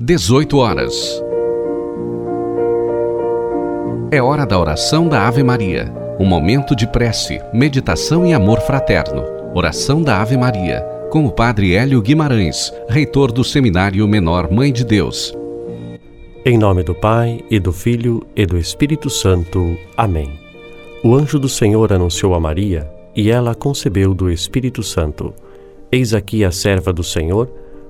18 horas. É hora da oração da Ave Maria. Um momento de prece, meditação e amor fraterno. Oração da Ave Maria, com o Padre Hélio Guimarães, reitor do Seminário Menor Mãe de Deus. Em nome do Pai, e do Filho, e do Espírito Santo. Amém. O anjo do Senhor anunciou a Maria, e ela concebeu do Espírito Santo. Eis aqui a serva do Senhor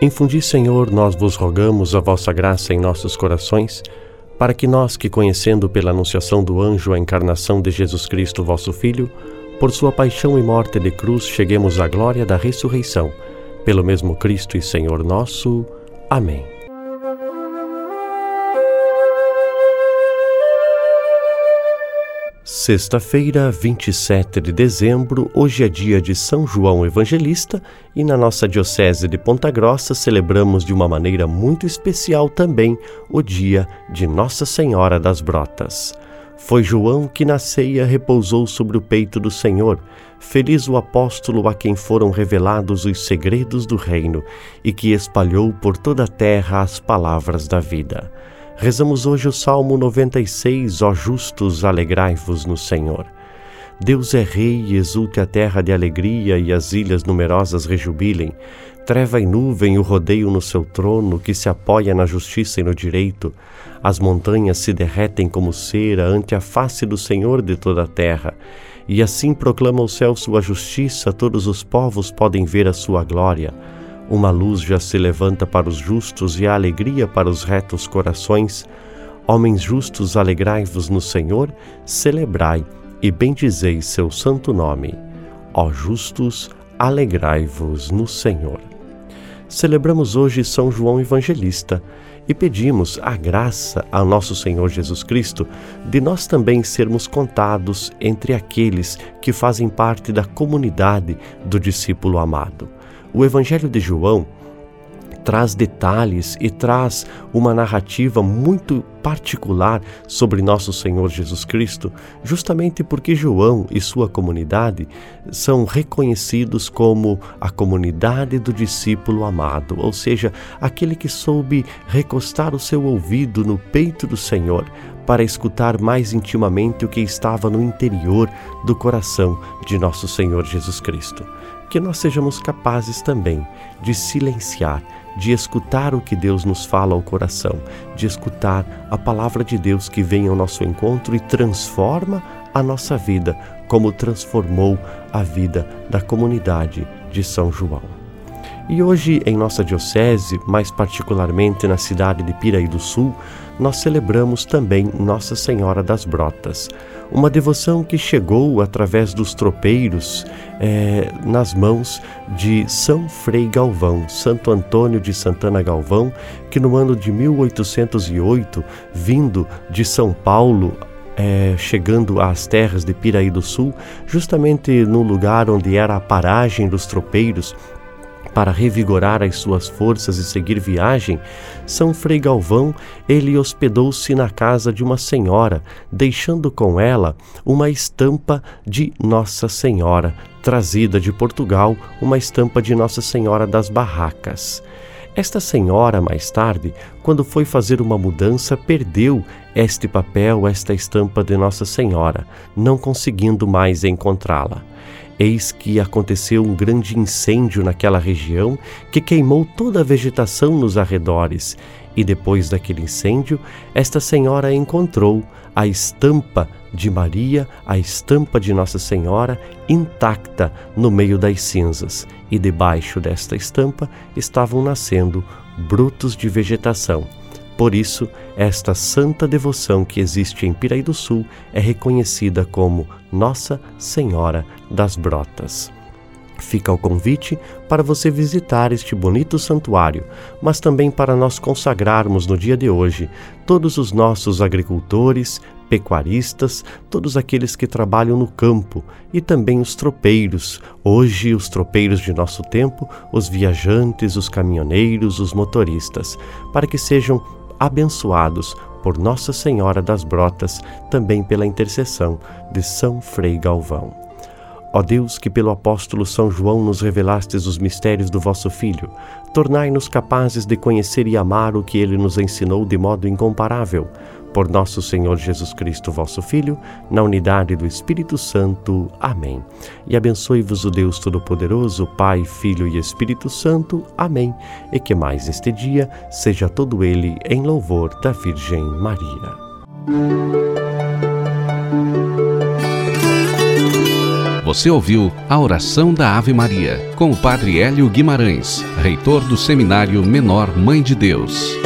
Infundi, Senhor, nós vos rogamos a vossa graça em nossos corações, para que nós, que conhecendo pela anunciação do anjo a encarnação de Jesus Cristo, vosso Filho, por sua paixão e morte de cruz, cheguemos à glória da ressurreição. Pelo mesmo Cristo e Senhor nosso. Amém. Sexta-feira, 27 de dezembro, hoje é dia de São João Evangelista e na nossa Diocese de Ponta Grossa celebramos de uma maneira muito especial também o dia de Nossa Senhora das Brotas. Foi João que na ceia repousou sobre o peito do Senhor. Feliz o apóstolo a quem foram revelados os segredos do reino e que espalhou por toda a terra as palavras da vida. Rezamos hoje o Salmo 96, ó justos, alegrai-vos no Senhor. Deus é rei exulte a terra de alegria e as ilhas numerosas rejubilem. Treva e nuvem o rodeio no seu trono, que se apoia na justiça e no direito. As montanhas se derretem como cera ante a face do Senhor de toda a terra. E assim proclama o céu sua justiça, todos os povos podem ver a sua glória. Uma luz já se levanta para os justos e a alegria para os retos corações. Homens justos, alegrai-vos no Senhor, celebrai e bendizei seu santo nome. Ó justos, alegrai-vos no Senhor. Celebramos hoje São João Evangelista e pedimos a graça ao nosso Senhor Jesus Cristo de nós também sermos contados entre aqueles que fazem parte da comunidade do discípulo amado. O Evangelho de João traz detalhes e traz uma narrativa muito particular sobre nosso Senhor Jesus Cristo, justamente porque João e sua comunidade são reconhecidos como a comunidade do discípulo amado, ou seja, aquele que soube recostar o seu ouvido no peito do Senhor para escutar mais intimamente o que estava no interior do coração de nosso Senhor Jesus Cristo. Que nós sejamos capazes também de silenciar, de escutar o que Deus nos fala ao coração, de escutar a palavra de Deus que vem ao nosso encontro e transforma a nossa vida, como transformou a vida da comunidade de São João. E hoje, em nossa Diocese, mais particularmente na cidade de Piraí do Sul, nós celebramos também Nossa Senhora das Brotas, uma devoção que chegou através dos tropeiros é, nas mãos de São Frei Galvão, Santo Antônio de Santana Galvão, que no ano de 1808, vindo de São Paulo é, chegando às terras de Piraí do Sul, justamente no lugar onde era a paragem dos tropeiros, para revigorar as suas forças e seguir viagem, São Frei Galvão, ele hospedou-se na casa de uma senhora, deixando com ela uma estampa de Nossa Senhora, trazida de Portugal, uma estampa de Nossa Senhora das Barracas. Esta senhora, mais tarde, quando foi fazer uma mudança, perdeu este papel, esta estampa de Nossa Senhora, não conseguindo mais encontrá-la. Eis que aconteceu um grande incêndio naquela região que queimou toda a vegetação nos arredores. E depois daquele incêndio, esta senhora encontrou a estampa de Maria, a estampa de Nossa Senhora, intacta no meio das cinzas. E debaixo desta estampa estavam nascendo brutos de vegetação por isso, esta santa devoção que existe em Piraí do Sul é reconhecida como Nossa Senhora das Brotas. Fica o convite para você visitar este bonito santuário, mas também para nós consagrarmos no dia de hoje todos os nossos agricultores, pecuaristas, todos aqueles que trabalham no campo e também os tropeiros. Hoje, os tropeiros de nosso tempo, os viajantes, os caminhoneiros, os motoristas, para que sejam abençoados por Nossa Senhora das Brotas, também pela intercessão de São Frei Galvão. Ó Deus, que pelo apóstolo São João nos revelastes os mistérios do vosso Filho, tornai-nos capazes de conhecer e amar o que ele nos ensinou de modo incomparável. Por nosso Senhor Jesus Cristo, vosso Filho, na unidade do Espírito Santo. Amém. E abençoe-vos o Deus Todo-Poderoso, Pai, Filho e Espírito Santo. Amém. E que mais este dia seja todo ele em louvor da Virgem Maria. Você ouviu a oração da Ave Maria com o Padre Hélio Guimarães, reitor do Seminário Menor Mãe de Deus.